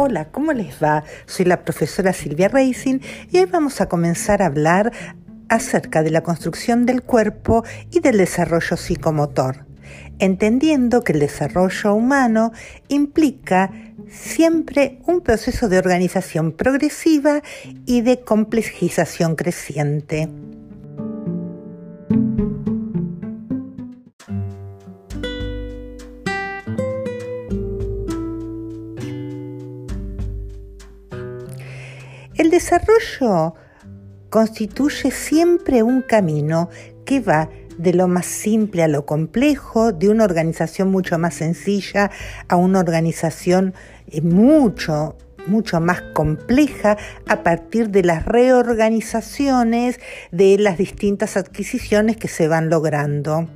Hola, ¿cómo les va? Soy la profesora Silvia Racing y hoy vamos a comenzar a hablar acerca de la construcción del cuerpo y del desarrollo psicomotor, entendiendo que el desarrollo humano implica siempre un proceso de organización progresiva y de complejización creciente. Desarrollo constituye siempre un camino que va de lo más simple a lo complejo, de una organización mucho más sencilla a una organización eh, mucho, mucho más compleja a partir de las reorganizaciones de las distintas adquisiciones que se van logrando.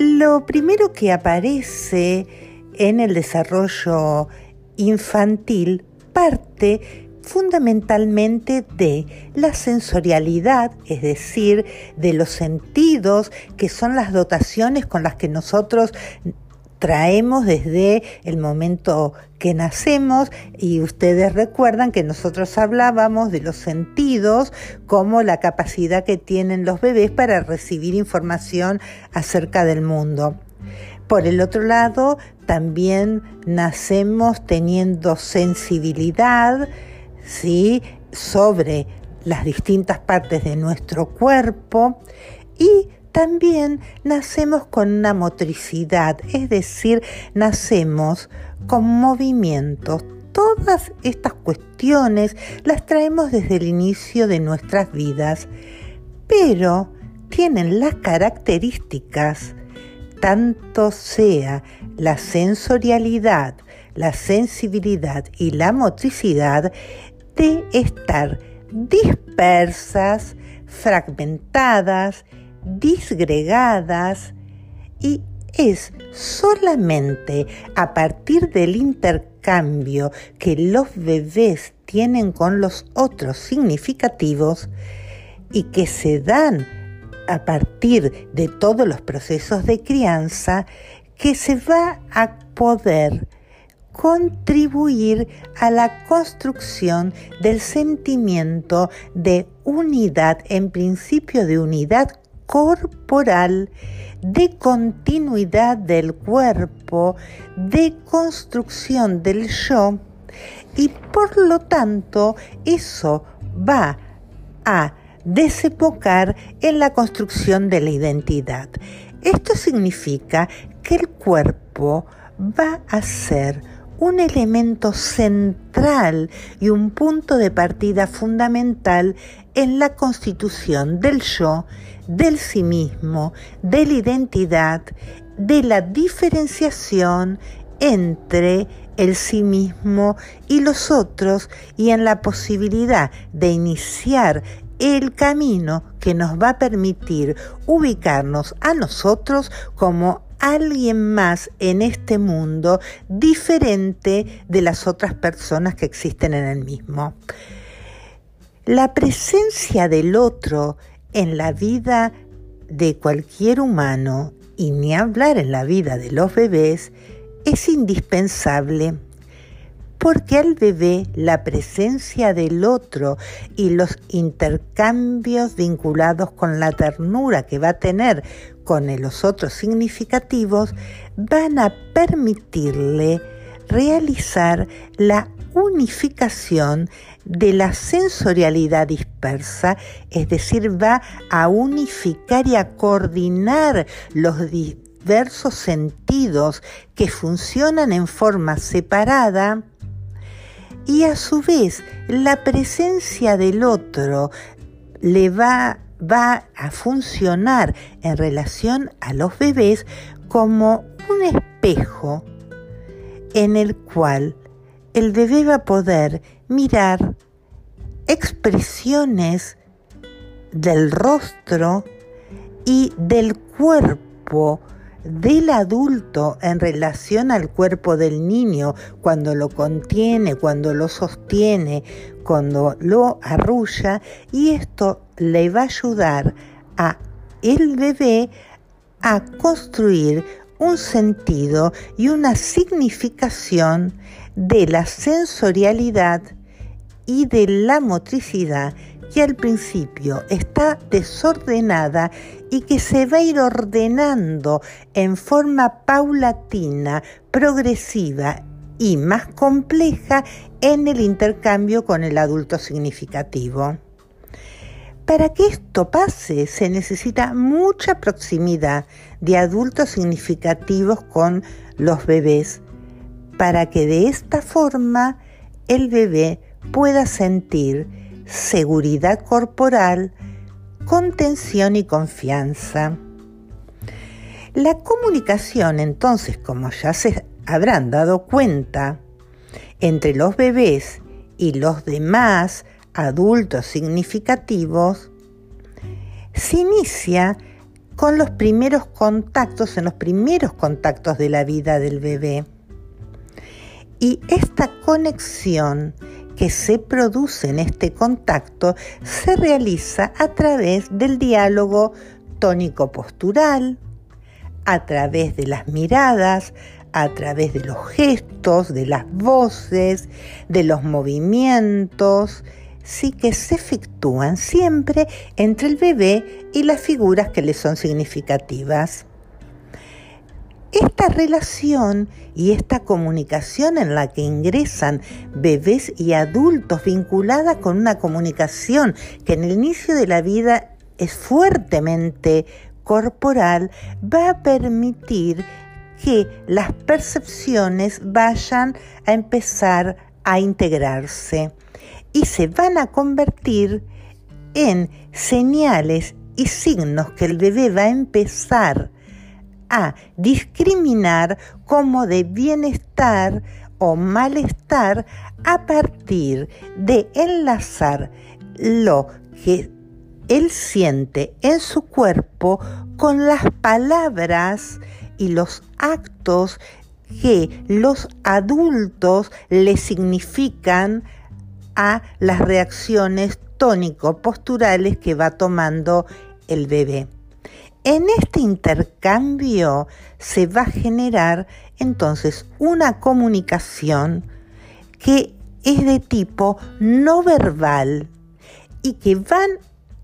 Lo primero que aparece en el desarrollo infantil parte fundamentalmente de la sensorialidad, es decir, de los sentidos, que son las dotaciones con las que nosotros traemos desde el momento que nacemos y ustedes recuerdan que nosotros hablábamos de los sentidos como la capacidad que tienen los bebés para recibir información acerca del mundo. Por el otro lado, también nacemos teniendo sensibilidad, ¿sí? sobre las distintas partes de nuestro cuerpo y también nacemos con una motricidad, es decir, nacemos con movimientos. Todas estas cuestiones las traemos desde el inicio de nuestras vidas, pero tienen las características, tanto sea la sensorialidad, la sensibilidad y la motricidad, de estar dispersas, fragmentadas, disgregadas y es solamente a partir del intercambio que los bebés tienen con los otros significativos y que se dan a partir de todos los procesos de crianza que se va a poder contribuir a la construcción del sentimiento de unidad, en principio de unidad corporal, de continuidad del cuerpo, de construcción del yo y por lo tanto eso va a desembocar en la construcción de la identidad. Esto significa que el cuerpo va a ser un elemento central y un punto de partida fundamental en la constitución del yo, del sí mismo, de la identidad, de la diferenciación entre el sí mismo y los otros y en la posibilidad de iniciar el camino que nos va a permitir ubicarnos a nosotros como alguien más en este mundo diferente de las otras personas que existen en el mismo. La presencia del otro en la vida de cualquier humano, y ni hablar en la vida de los bebés, es indispensable porque al bebé la presencia del otro y los intercambios vinculados con la ternura que va a tener con los otros significativos van a permitirle realizar la unificación de la sensorialidad dispersa, es decir, va a unificar y a coordinar los diversos sentidos que funcionan en forma separada y a su vez la presencia del otro le va, va a funcionar en relación a los bebés como un espejo en el cual el bebé va a poder mirar expresiones del rostro y del cuerpo del adulto en relación al cuerpo del niño cuando lo contiene, cuando lo sostiene, cuando lo arrulla y esto le va a ayudar a el bebé a construir un sentido y una significación de la sensorialidad y de la motricidad que al principio está desordenada y que se va a ir ordenando en forma paulatina, progresiva y más compleja en el intercambio con el adulto significativo. Para que esto pase se necesita mucha proximidad de adultos significativos con los bebés, para que de esta forma el bebé pueda sentir seguridad corporal, contención y confianza. La comunicación entonces, como ya se habrán dado cuenta, entre los bebés y los demás adultos significativos, se inicia con los primeros contactos, en los primeros contactos de la vida del bebé. Y esta conexión que se produce en este contacto se realiza a través del diálogo tónico-postural, a través de las miradas, a través de los gestos, de las voces, de los movimientos, sí que se efectúan siempre entre el bebé y las figuras que le son significativas. Esta relación y esta comunicación en la que ingresan bebés y adultos vinculada con una comunicación que en el inicio de la vida es fuertemente corporal, va a permitir que las percepciones vayan a empezar a integrarse y se van a convertir en señales y signos que el bebé va a empezar a discriminar como de bienestar o malestar a partir de enlazar lo que él siente en su cuerpo con las palabras y los actos que los adultos le significan a las reacciones tónico-posturales que va tomando el bebé. En este intercambio se va a generar entonces una comunicación que es de tipo no verbal y que van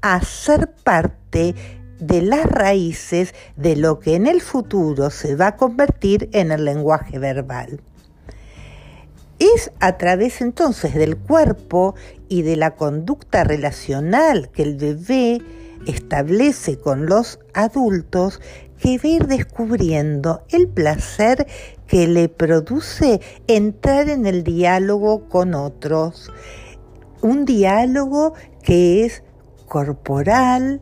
a ser parte de las raíces de lo que en el futuro se va a convertir en el lenguaje verbal. Es a través entonces del cuerpo y de la conducta relacional que el bebé establece con los adultos que va a ir descubriendo el placer que le produce entrar en el diálogo con otros. Un diálogo que es corporal,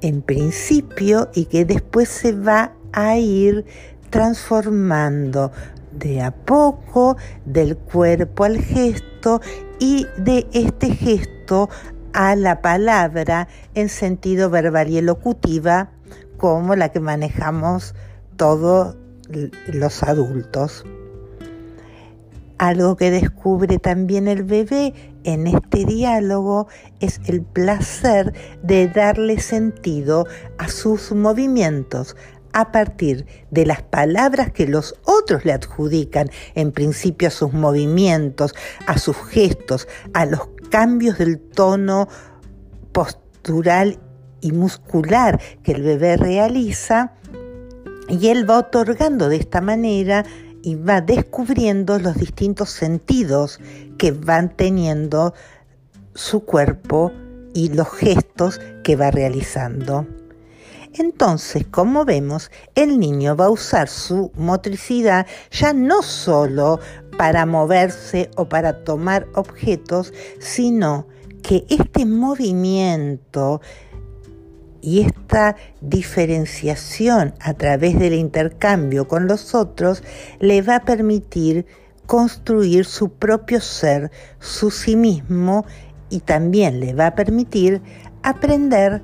en principio y que después se va a ir transformando de a poco del cuerpo al gesto y de este gesto a la palabra en sentido verbal y elocutiva como la que manejamos todos los adultos. Algo que descubre también el bebé en este diálogo es el placer de darle sentido a sus movimientos a partir de las palabras que los otros le adjudican, en principio a sus movimientos, a sus gestos, a los cambios del tono postural y muscular que el bebé realiza, y él va otorgando de esta manera y va descubriendo los distintos sentidos que van teniendo su cuerpo y los gestos que va realizando. Entonces, como vemos, el niño va a usar su motricidad ya no solo para moverse o para tomar objetos, sino que este movimiento y esta diferenciación a través del intercambio con los otros le va a permitir construir su propio ser, su sí mismo y también le va a permitir aprender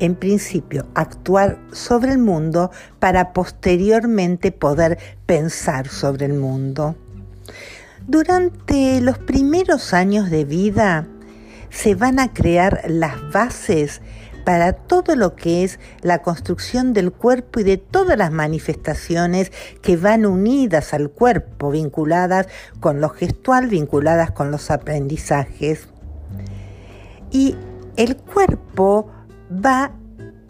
en principio actuar sobre el mundo para posteriormente poder pensar sobre el mundo. Durante los primeros años de vida se van a crear las bases para todo lo que es la construcción del cuerpo y de todas las manifestaciones que van unidas al cuerpo, vinculadas con lo gestual, vinculadas con los aprendizajes. Y el cuerpo va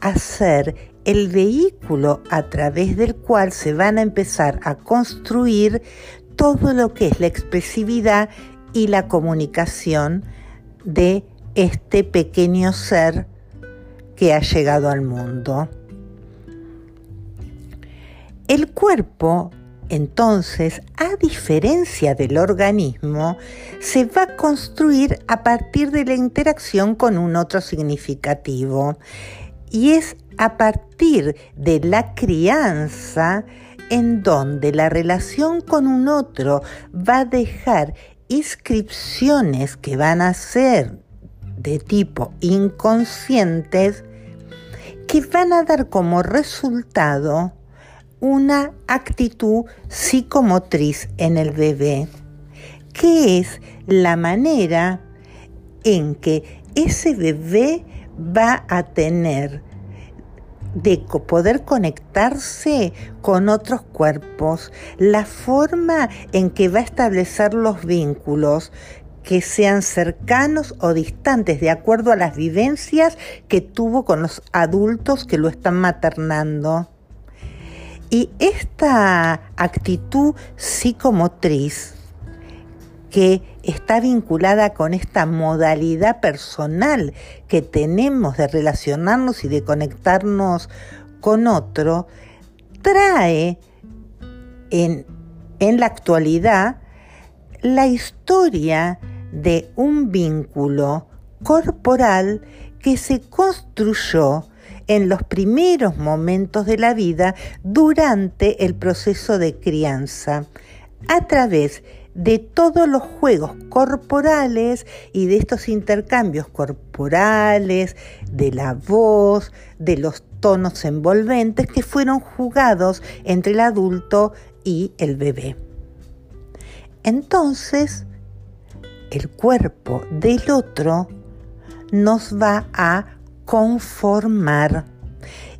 a ser el vehículo a través del cual se van a empezar a construir todo lo que es la expresividad y la comunicación de este pequeño ser que ha llegado al mundo. El cuerpo, entonces, a diferencia del organismo, se va a construir a partir de la interacción con un otro significativo. Y es a partir de la crianza en donde la relación con un otro va a dejar inscripciones que van a ser de tipo inconscientes que van a dar como resultado una actitud psicomotriz en el bebé, que es la manera en que ese bebé va a tener de poder conectarse con otros cuerpos, la forma en que va a establecer los vínculos, que sean cercanos o distantes, de acuerdo a las vivencias que tuvo con los adultos que lo están maternando. Y esta actitud psicomotriz que está vinculada con esta modalidad personal que tenemos de relacionarnos y de conectarnos con otro, trae en, en la actualidad la historia de un vínculo corporal que se construyó en los primeros momentos de la vida durante el proceso de crianza, a través de todos los juegos corporales y de estos intercambios corporales, de la voz, de los tonos envolventes que fueron jugados entre el adulto y el bebé. Entonces, el cuerpo del otro nos va a conformar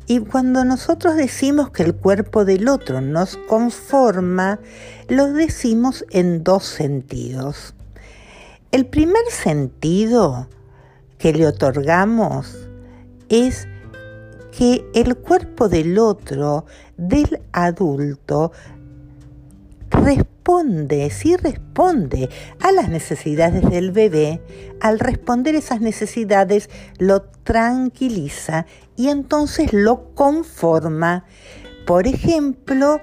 y cuando nosotros decimos que el cuerpo del otro nos conforma, lo decimos en dos sentidos. El primer sentido que le otorgamos es que el cuerpo del otro, del adulto, responde, sí responde a las necesidades del bebé, al responder esas necesidades lo tranquiliza y entonces lo conforma. Por ejemplo,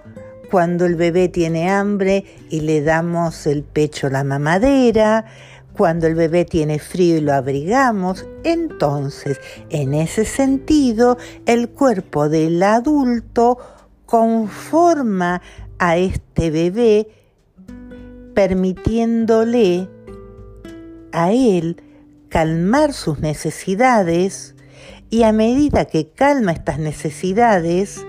cuando el bebé tiene hambre y le damos el pecho a la mamadera, cuando el bebé tiene frío y lo abrigamos, entonces, en ese sentido, el cuerpo del adulto conforma a este bebé permitiéndole a él calmar sus necesidades y a medida que calma estas necesidades,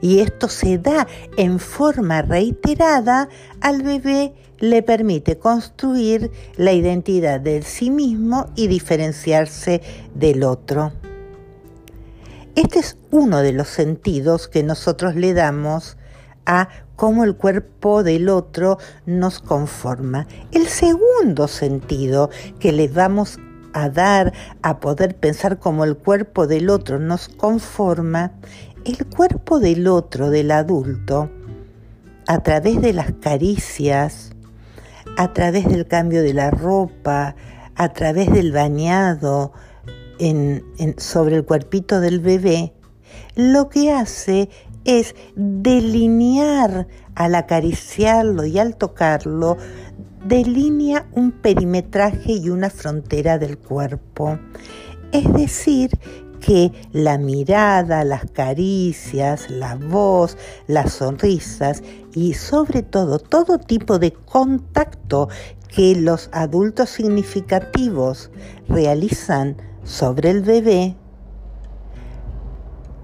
y esto se da en forma reiterada, al bebé le permite construir la identidad de sí mismo y diferenciarse del otro. Este es uno de los sentidos que nosotros le damos a cómo el cuerpo del otro nos conforma. El segundo sentido que le vamos a dar a poder pensar cómo el cuerpo del otro nos conforma, el cuerpo del otro, del adulto, a través de las caricias, a través del cambio de la ropa, a través del bañado sobre el cuerpito del bebé, lo que hace es delinear al acariciarlo y al tocarlo, delinea un perimetraje y una frontera del cuerpo. Es decir, que la mirada, las caricias, la voz, las sonrisas y sobre todo todo tipo de contacto que los adultos significativos realizan sobre el bebé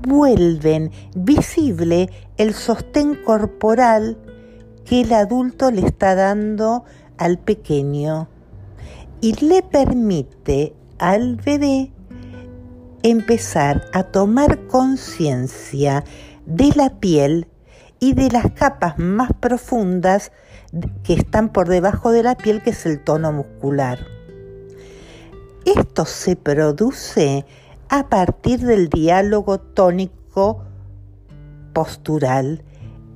vuelven visible el sostén corporal que el adulto le está dando al pequeño y le permite al bebé empezar a tomar conciencia de la piel y de las capas más profundas que están por debajo de la piel, que es el tono muscular. Esto se produce a partir del diálogo tónico postural,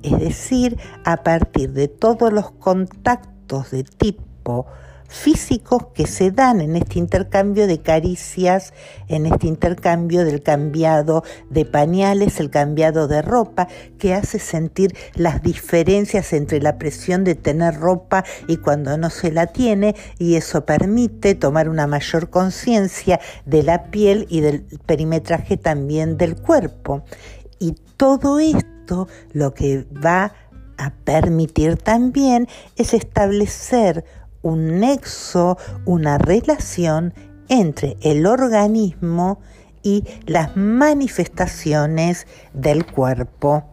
es decir, a partir de todos los contactos de tipo físicos que se dan en este intercambio de caricias, en este intercambio del cambiado de pañales, el cambiado de ropa, que hace sentir las diferencias entre la presión de tener ropa y cuando no se la tiene, y eso permite tomar una mayor conciencia de la piel y del perimetraje también del cuerpo. Y todo esto lo que va a permitir también es establecer un nexo, una relación entre el organismo y las manifestaciones del cuerpo.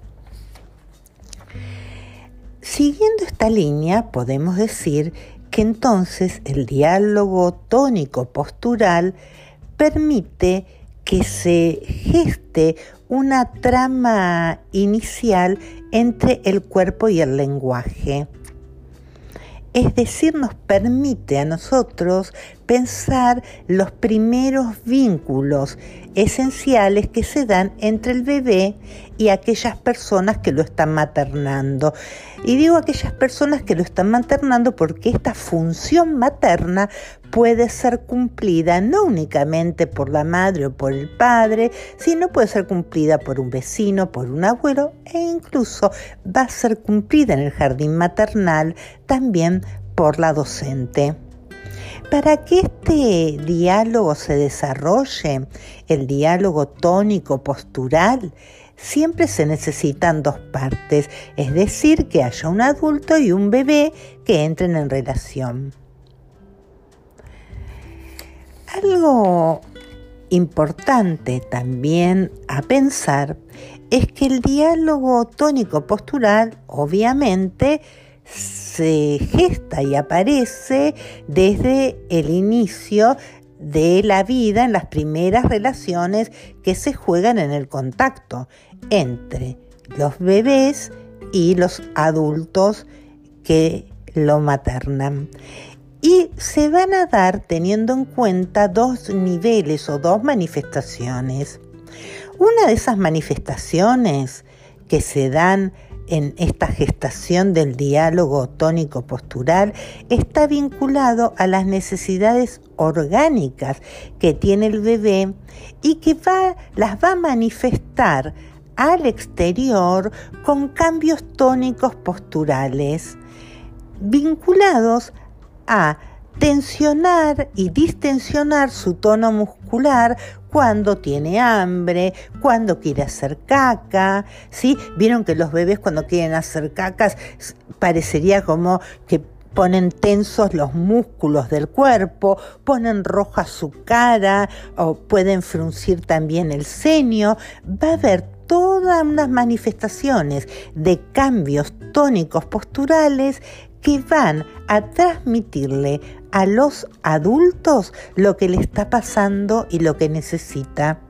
Siguiendo esta línea, podemos decir que entonces el diálogo tónico postural permite que se geste una trama inicial entre el cuerpo y el lenguaje es decir, nos permite a nosotros pensar los primeros vínculos esenciales que se dan entre el bebé y aquellas personas que lo están maternando. Y digo aquellas personas que lo están maternando porque esta función materna puede ser cumplida no únicamente por la madre o por el padre, sino puede ser cumplida por un vecino, por un abuelo e incluso va a ser cumplida en el jardín maternal también por la docente. Para que este diálogo se desarrolle, el diálogo tónico postural, siempre se necesitan dos partes, es decir, que haya un adulto y un bebé que entren en relación. Algo importante también a pensar es que el diálogo tónico postural obviamente se gesta y aparece desde el inicio de la vida en las primeras relaciones que se juegan en el contacto entre los bebés y los adultos que lo maternan. Y se van a dar teniendo en cuenta dos niveles o dos manifestaciones. Una de esas manifestaciones que se dan en esta gestación del diálogo tónico postural está vinculado a las necesidades orgánicas que tiene el bebé y que va, las va a manifestar al exterior con cambios tónicos posturales vinculados a tensionar y distensionar su tono muscular cuando tiene hambre, cuando quiere hacer caca, ¿sí? Vieron que los bebés cuando quieren hacer cacas parecería como que ponen tensos los músculos del cuerpo, ponen roja su cara o pueden fruncir también el ceño, va a haber todas unas manifestaciones de cambios tónicos posturales que van a transmitirle a los adultos lo que le está pasando y lo que necesita.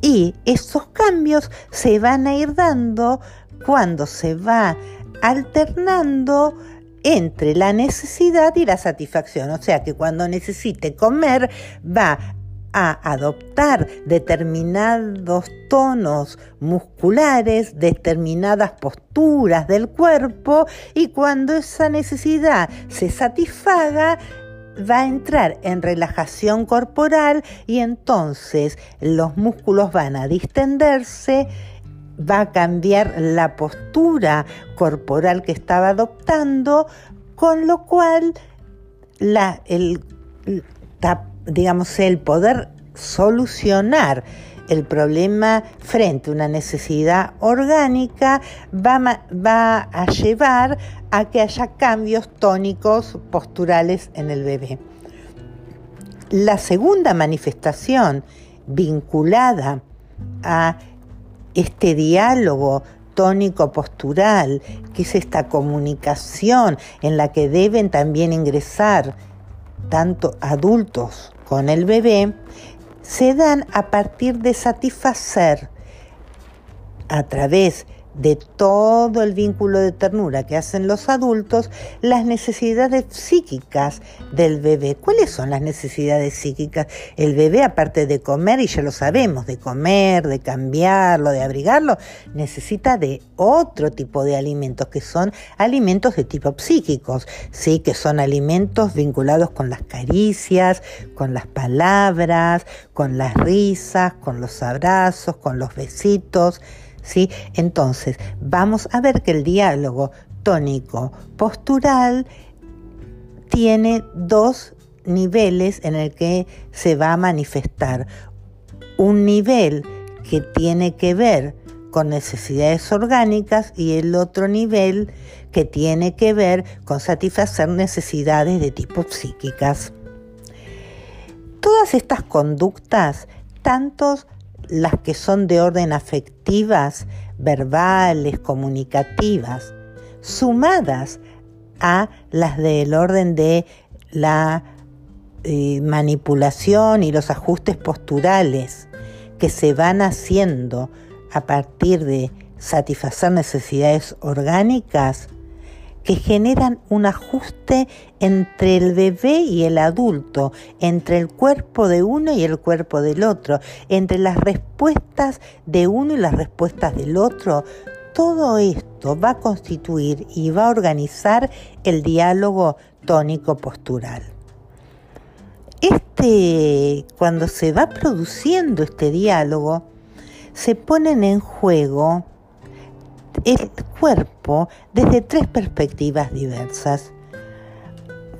Y esos cambios se van a ir dando cuando se va alternando entre la necesidad y la satisfacción. O sea que cuando necesite comer va a adoptar determinados tonos musculares, determinadas posturas del cuerpo y cuando esa necesidad se satisfaga, va a entrar en relajación corporal y entonces los músculos van a distenderse, va a cambiar la postura corporal que estaba adoptando, con lo cual la, el, digamos, el poder solucionar el problema frente a una necesidad orgánica va, va, a llevar a que haya cambios tónicos posturales en el bebé. La segunda manifestación vinculada a este diálogo tónico postural, que es esta comunicación en la que deben también ingresar tanto adultos con el bebé, se dan a partir de satisfacer a través de todo el vínculo de ternura que hacen los adultos, las necesidades psíquicas del bebé. ¿Cuáles son las necesidades psíquicas? El bebé, aparte de comer, y ya lo sabemos, de comer, de cambiarlo, de abrigarlo, necesita de otro tipo de alimentos, que son alimentos de tipo psíquicos, ¿sí? que son alimentos vinculados con las caricias, con las palabras, con las risas, con los abrazos, con los besitos. Entonces, vamos a ver que el diálogo tónico postural tiene dos niveles en el que se va a manifestar. Un nivel que tiene que ver con necesidades orgánicas y el otro nivel que tiene que ver con satisfacer necesidades de tipo psíquicas. Todas estas conductas, tantos las que son de orden afectivas, verbales, comunicativas, sumadas a las del orden de la eh, manipulación y los ajustes posturales que se van haciendo a partir de satisfacer necesidades orgánicas, que generan un ajuste entre el bebé y el adulto, entre el cuerpo de uno y el cuerpo del otro, entre las respuestas de uno y las respuestas del otro. Todo esto va a constituir y va a organizar el diálogo tónico postural. Este, cuando se va produciendo este diálogo, se ponen en juego el cuerpo desde tres perspectivas diversas.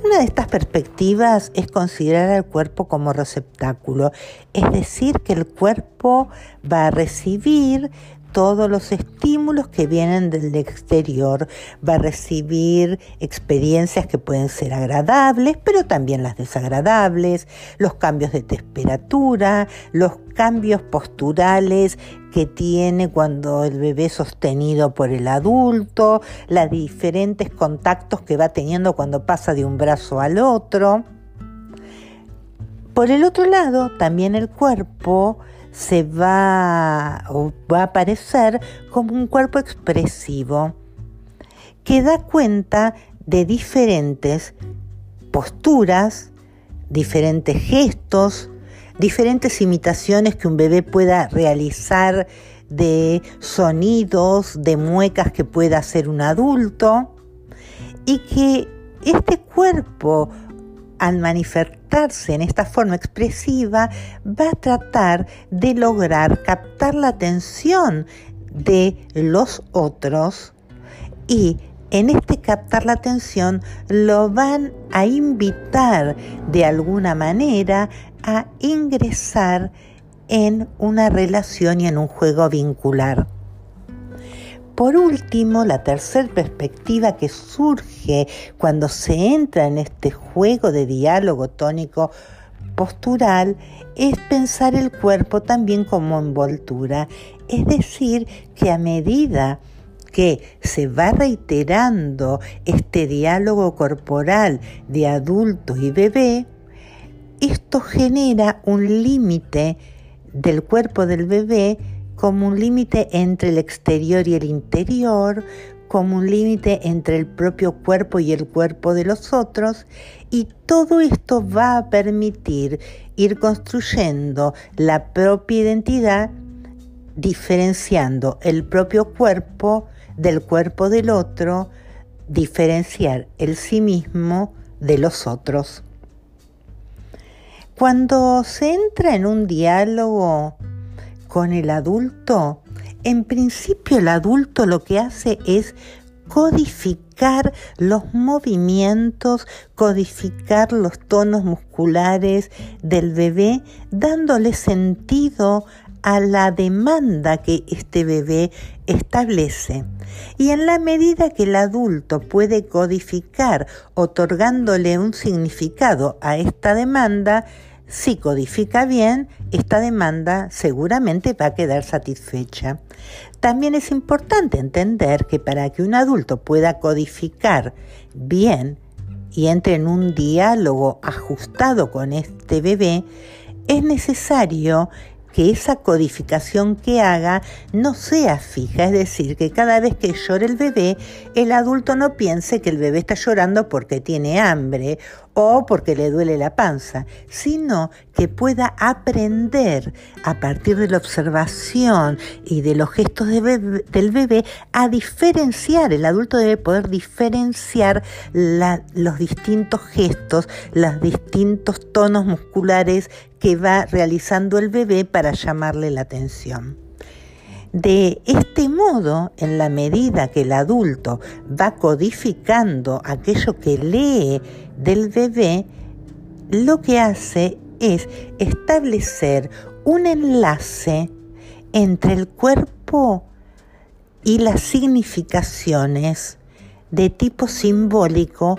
Una de estas perspectivas es considerar al cuerpo como receptáculo, es decir, que el cuerpo va a recibir todos los estímulos que vienen del exterior, va a recibir experiencias que pueden ser agradables, pero también las desagradables, los cambios de temperatura, los cambios posturales que tiene cuando el bebé es sostenido por el adulto, los diferentes contactos que va teniendo cuando pasa de un brazo al otro. Por el otro lado, también el cuerpo se va, va a aparecer como un cuerpo expresivo que da cuenta de diferentes posturas, diferentes gestos, diferentes imitaciones que un bebé pueda realizar de sonidos, de muecas que pueda hacer un adulto y que este cuerpo al manifestarse en esta forma expresiva, va a tratar de lograr captar la atención de los otros y en este captar la atención lo van a invitar de alguna manera a ingresar en una relación y en un juego vincular. Por último, la tercera perspectiva que surge cuando se entra en este juego de diálogo tónico postural es pensar el cuerpo también como envoltura, es decir, que a medida que se va reiterando este diálogo corporal de adulto y bebé, esto genera un límite del cuerpo del bebé como un límite entre el exterior y el interior, como un límite entre el propio cuerpo y el cuerpo de los otros, y todo esto va a permitir ir construyendo la propia identidad, diferenciando el propio cuerpo del cuerpo del otro, diferenciar el sí mismo de los otros. Cuando se entra en un diálogo con el adulto, en principio el adulto lo que hace es codificar los movimientos, codificar los tonos musculares del bebé, dándole sentido a la demanda que este bebé establece. Y en la medida que el adulto puede codificar, otorgándole un significado a esta demanda, si codifica bien, esta demanda seguramente va a quedar satisfecha. También es importante entender que para que un adulto pueda codificar bien y entre en un diálogo ajustado con este bebé, es necesario que esa codificación que haga no sea fija, es decir, que cada vez que llore el bebé, el adulto no piense que el bebé está llorando porque tiene hambre o porque le duele la panza, sino que pueda aprender a partir de la observación y de los gestos del bebé a diferenciar, el adulto debe poder diferenciar los distintos gestos, los distintos tonos musculares que va realizando el bebé para llamarle la atención. De este modo, en la medida que el adulto va codificando aquello que lee del bebé, lo que hace es establecer un enlace entre el cuerpo y las significaciones de tipo simbólico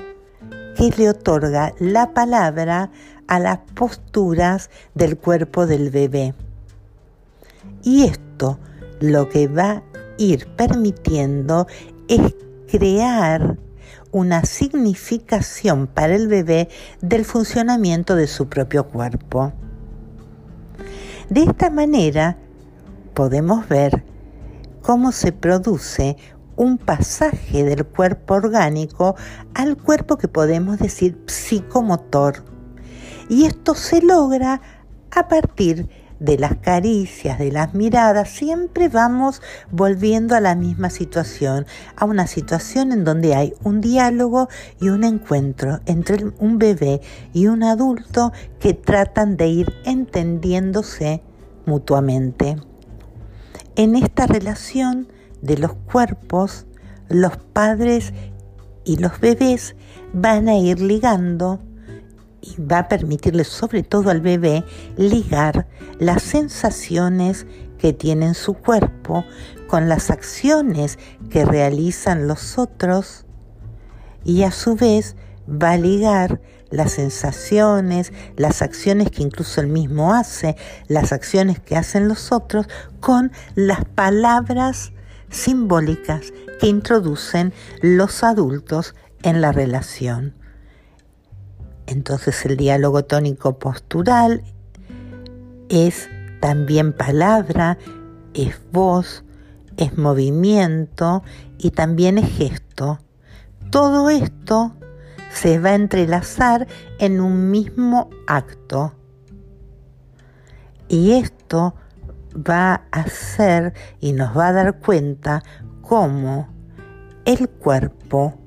que le otorga la palabra a las posturas del cuerpo del bebé. Y esto lo que va a ir permitiendo es crear una significación para el bebé del funcionamiento de su propio cuerpo. De esta manera podemos ver cómo se produce un pasaje del cuerpo orgánico al cuerpo que podemos decir psicomotor. Y esto se logra a partir de las caricias, de las miradas, siempre vamos volviendo a la misma situación, a una situación en donde hay un diálogo y un encuentro entre un bebé y un adulto que tratan de ir entendiéndose mutuamente. En esta relación de los cuerpos, los padres y los bebés van a ir ligando y va a permitirle sobre todo al bebé ligar las sensaciones que tiene en su cuerpo con las acciones que realizan los otros y a su vez va a ligar las sensaciones, las acciones que incluso él mismo hace, las acciones que hacen los otros, con las palabras simbólicas que introducen los adultos en la relación. Entonces el diálogo tónico postural es también palabra, es voz, es movimiento y también es gesto. Todo esto se va a entrelazar en un mismo acto. Y esto va a hacer y nos va a dar cuenta cómo el cuerpo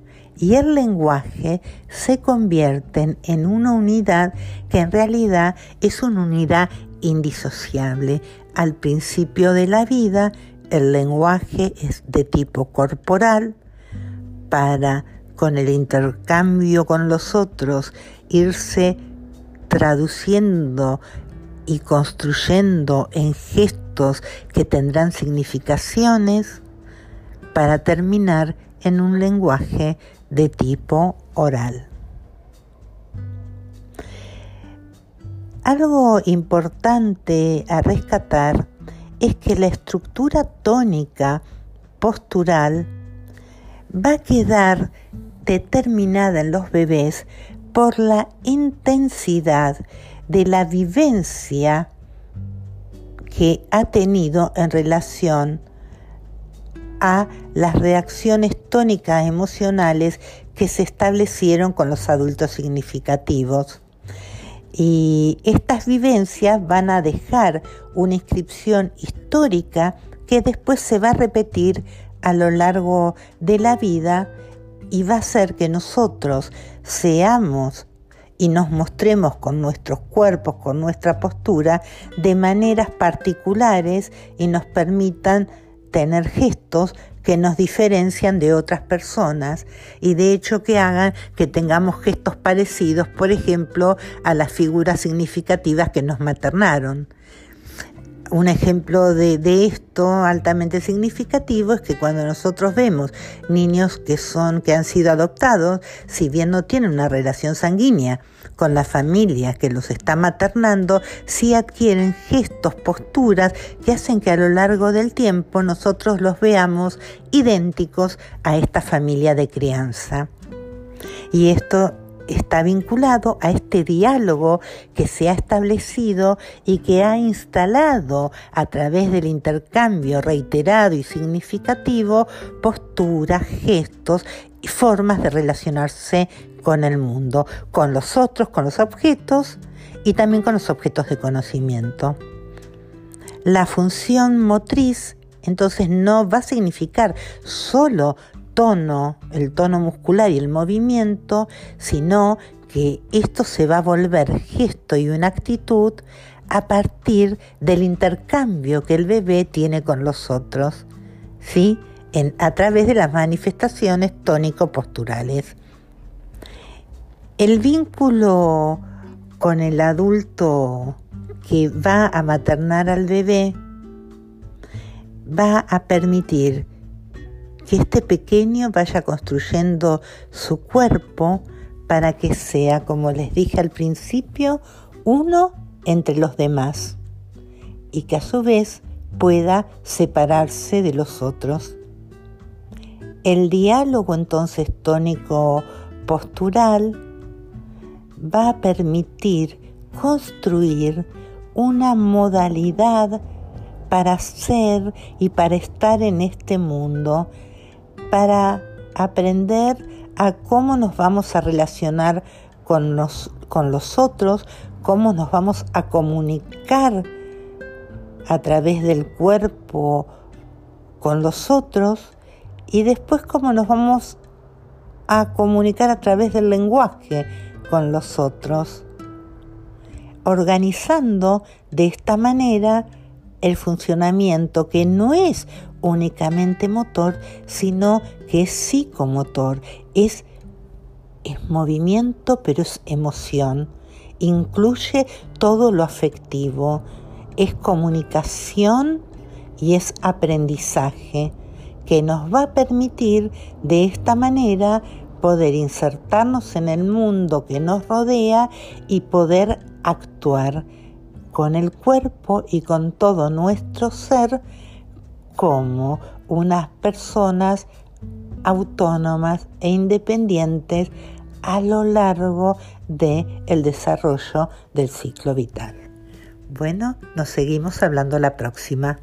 y el lenguaje se convierten en una unidad que en realidad es una unidad indisociable. Al principio de la vida, el lenguaje es de tipo corporal para con el intercambio con los otros irse traduciendo y construyendo en gestos que tendrán significaciones para terminar en un lenguaje de tipo oral. Algo importante a rescatar es que la estructura tónica postural va a quedar determinada en los bebés por la intensidad de la vivencia que ha tenido en relación a las reacciones tónicas emocionales que se establecieron con los adultos significativos. Y estas vivencias van a dejar una inscripción histórica que después se va a repetir a lo largo de la vida y va a hacer que nosotros seamos y nos mostremos con nuestros cuerpos, con nuestra postura, de maneras particulares y nos permitan tener gestos que nos diferencian de otras personas y de hecho que hagan que tengamos gestos parecidos, por ejemplo, a las figuras significativas que nos maternaron. Un ejemplo de, de, esto altamente significativo es que cuando nosotros vemos niños que son, que han sido adoptados, si bien no tienen una relación sanguínea con la familia que los está maternando, sí adquieren gestos, posturas que hacen que a lo largo del tiempo nosotros los veamos idénticos a esta familia de crianza. Y esto está vinculado a este diálogo que se ha establecido y que ha instalado a través del intercambio reiterado y significativo posturas, gestos y formas de relacionarse con el mundo, con los otros, con los objetos y también con los objetos de conocimiento. La función motriz entonces no va a significar solo tono, el tono muscular y el movimiento, sino que esto se va a volver gesto y una actitud a partir del intercambio que el bebé tiene con los otros, ¿sí? En, a través de las manifestaciones tónico-posturales. El vínculo con el adulto que va a maternar al bebé va a permitir que este pequeño vaya construyendo su cuerpo para que sea, como les dije al principio, uno entre los demás y que a su vez pueda separarse de los otros. El diálogo entonces tónico postural va a permitir construir una modalidad para ser y para estar en este mundo para aprender a cómo nos vamos a relacionar con los, con los otros, cómo nos vamos a comunicar a través del cuerpo con los otros y después cómo nos vamos a comunicar a través del lenguaje con los otros, organizando de esta manera el funcionamiento que no es únicamente motor, sino que es psicomotor, es, movimiento, pero es emoción, incluye todo lo afectivo, es comunicación y es aprendizaje que nos va a permitir de esta manera poder insertarnos en el mundo que nos rodea y poder actuar con el cuerpo y con todo nuestro ser como unas personas autónomas e independientes a lo largo del el desarrollo del ciclo vital. Bueno, nos seguimos hablando la próxima.